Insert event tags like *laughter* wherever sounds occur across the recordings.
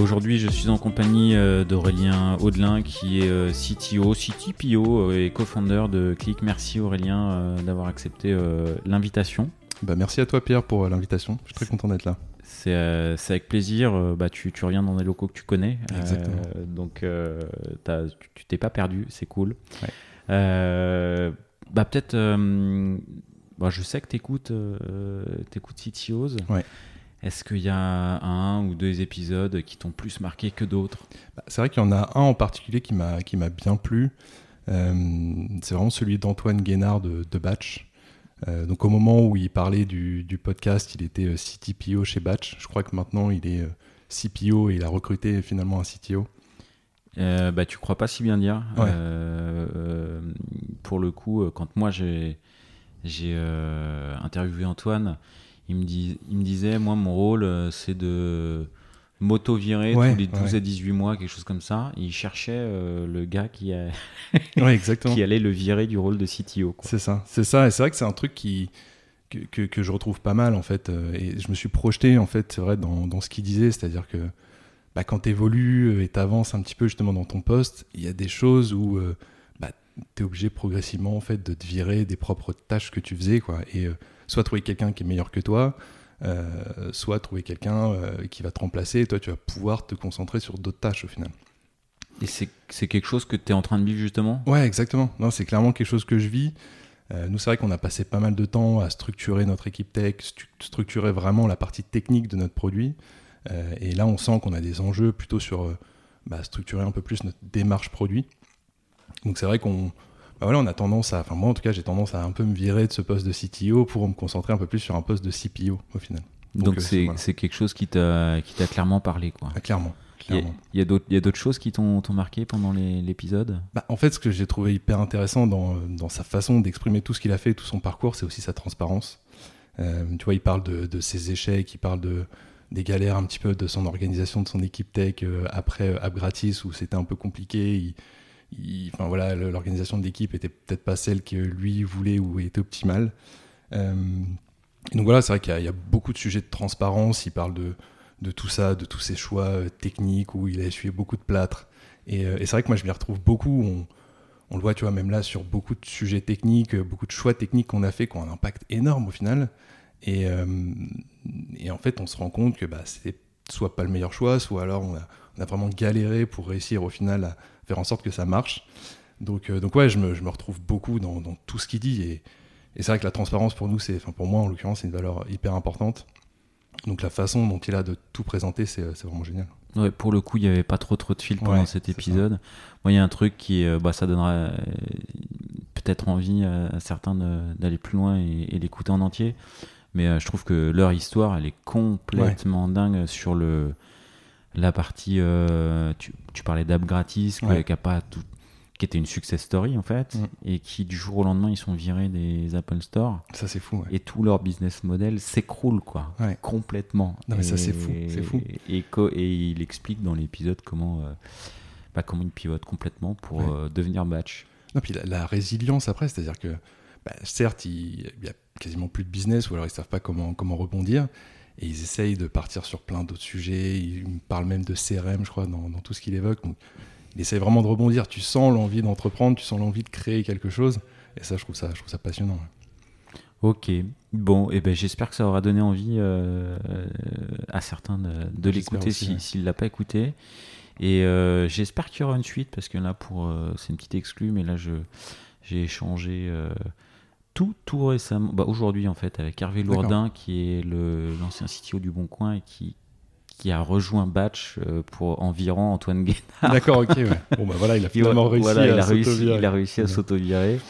aujourd'hui, je suis en compagnie euh, d'Aurélien Audelin, qui est euh, CTO, CTPO et co-founder de Click. Merci Aurélien d'avoir accepté l'invitation. Bah, merci à toi Pierre pour l'invitation. Je suis très content d'être là. C'est avec plaisir. Bah, tu, tu, reviens dans des locaux que tu connais. Exactement. donc tu t'es pas perdu, c'est cool. bah, Peut-être bah, je sais que tu écoutes, euh, CTOs. Ouais. Est-ce qu'il y a un ou deux épisodes qui t'ont plus marqué que d'autres? Bah, C'est vrai qu'il y en a un en particulier qui m'a bien plu. Euh, c'est vraiment celui d'Antoine Guénard de, Batch. Euh, donc au moment où il parlait du, du podcast, il était CTPO chez Batch. Je crois que maintenant il est CPO et il a recruté finalement un CTO. Euh, bah, tu crois pas si bien dire. pour le coup, quand moi j'ai j'ai euh, interviewé Antoine. Il me, dit, il me disait, moi, mon rôle, euh, c'est de m'auto-virer tous les 12 à 18 mois, quelque chose comme ça. il cherchait euh, le gars qui, a *laughs* qui allait le virer du rôle de CTO. C'est ça, c'est ça. Et c'est vrai que c'est un truc qui, que, que, je retrouve pas mal, en fait. Et je me suis projeté, en fait, c'est vrai, dans, dans, ce qu'il disait. C'est-à-dire que bah, quand tu évolues et tu avances un petit peu justement dans ton poste, il y a des choses où es obligé progressivement en fait de te virer des propres tâches que tu faisais quoi. Et euh, soit trouver quelqu'un qui est meilleur que toi euh, soit trouver quelqu'un euh, qui va te remplacer et toi tu vas pouvoir te concentrer sur d'autres tâches au final. Et c'est quelque chose que tu es en train de vivre justement? Ouais exactement. Non c'est clairement quelque chose que je vis. Nous c'est vrai qu'on a passé pas mal de temps à structurer notre équipe tech structurer vraiment la partie technique de notre produit. Et là on sent qu'on a des enjeux plutôt sur bah, structurer un peu plus notre démarche produit donc c'est vrai qu'on bah voilà, on a tendance à, enfin moi en tout cas j'ai tendance à un peu me virer de ce poste de CTO pour me concentrer un peu plus sur un poste de CPO au final. Donc euh, c'est quelque chose qui t'a clairement parlé quoi. Ah, clairement. Il y a, d'autres choses qui t'ont marqué pendant l'épisode? Bah, En fait, ce que j'ai trouvé hyper intéressant dans, dans sa façon d'exprimer tout ce qu'il a fait, tout son parcours, c'est aussi sa transparence. Euh, tu vois, il parle de, de, ses échecs, il parle de, des galères un petit peu de son organisation, de son équipe tech euh, après App Gratis où c'était un peu compliqué. Il, enfin voilà, l'organisation de l'équipe était peut-être pas celle que lui voulait ou était optimale. Euh, donc voilà, c'est vrai qu'il y, a beaucoup de sujets de transparence. Il parle de, tout ça, de tous ses choix euh, techniques où il a essuyé beaucoup de plâtre. Euh, et, c'est vrai que moi je m'y retrouve beaucoup. On, le voit, tu vois, même là sur beaucoup de sujets techniques, beaucoup de choix techniques qu'on a fait qui ont un impact énorme au final. Et, et en fait, on se rend compte que bah, c'est soit pas le meilleur choix, soit alors on a, on a vraiment galéré pour réussir au final à, faire en sorte que ça marche. Donc, euh, donc ouais, je me, je me retrouve beaucoup dans, dans tout ce qu'il dit. Et, et c'est vrai que la transparence pour nous, c'est, enfin pour moi en l'occurrence, c'est une valeur hyper importante. Donc la façon dont il a de tout présenter, c'est, vraiment génial. Ouais, pour le coup, il n'y avait pas trop trop de fil pendant cet épisode. Moi, il y a un truc qui, euh, bah, ça donnera euh, peut-être envie à, certains d'aller plus loin et, l'écouter en entier. Mais je trouve que leur histoire, elle est complètement dingue sur le, la partie, euh, tu, parlais d'app gratis, qui, a pas tout, qui était une success story en fait, mm. et qui du jour au lendemain ils sont virés des Apple Store. Ça c'est fou. Et tout leur business model s'écroule quoi, complètement. Non mais ça c'est fou, c'est fou. Et, et, il explique dans l'épisode comment, euh, bah, comment il pivote complètement pour euh, devenir batch. Non puis la, résilience après, c'est-à-dire que bah, certes il, il y a quasiment plus de business ou alors ils savent pas comment comment rebondir. Et ils essayent de partir sur plein d'autres sujets. Ils parlent même de CRM, je crois, dans, dans tout ce qu'il évoque. Donc, il essaie vraiment de rebondir. Tu sens l'envie d'entreprendre, tu sens l'envie de créer quelque chose. Et ça, je trouve ça, je trouve ça passionnant. Ok, bon, et eh ben j'espère que ça aura donné envie euh, à certains de, l'écouter s'il ne l'a pas écouté. Et euh, j'espère qu'il y aura une suite parce que là, pour euh, c'est une petite exclue, mais là, je j'ai échangé tout, tout récemment, bah aujourd'hui en fait, avec Hervé Lourdin, qui est l'ancien CTO du Bon Coin et qui, qui a rejoint Batch euh, pour environ Antoine Guénard. D'accord, ok, *laughs* Bon, bah voilà, il a finalement réussi, à il, a réussi, il a réussi à s'auto-virer.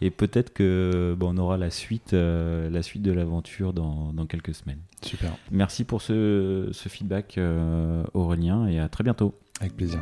Et peut-être que on aura la suite, euh, la suite de l'aventure dans, dans, quelques semaines. Super. Merci pour ce, ce feedback, euh, Aurélien, et à très bientôt. Avec plaisir.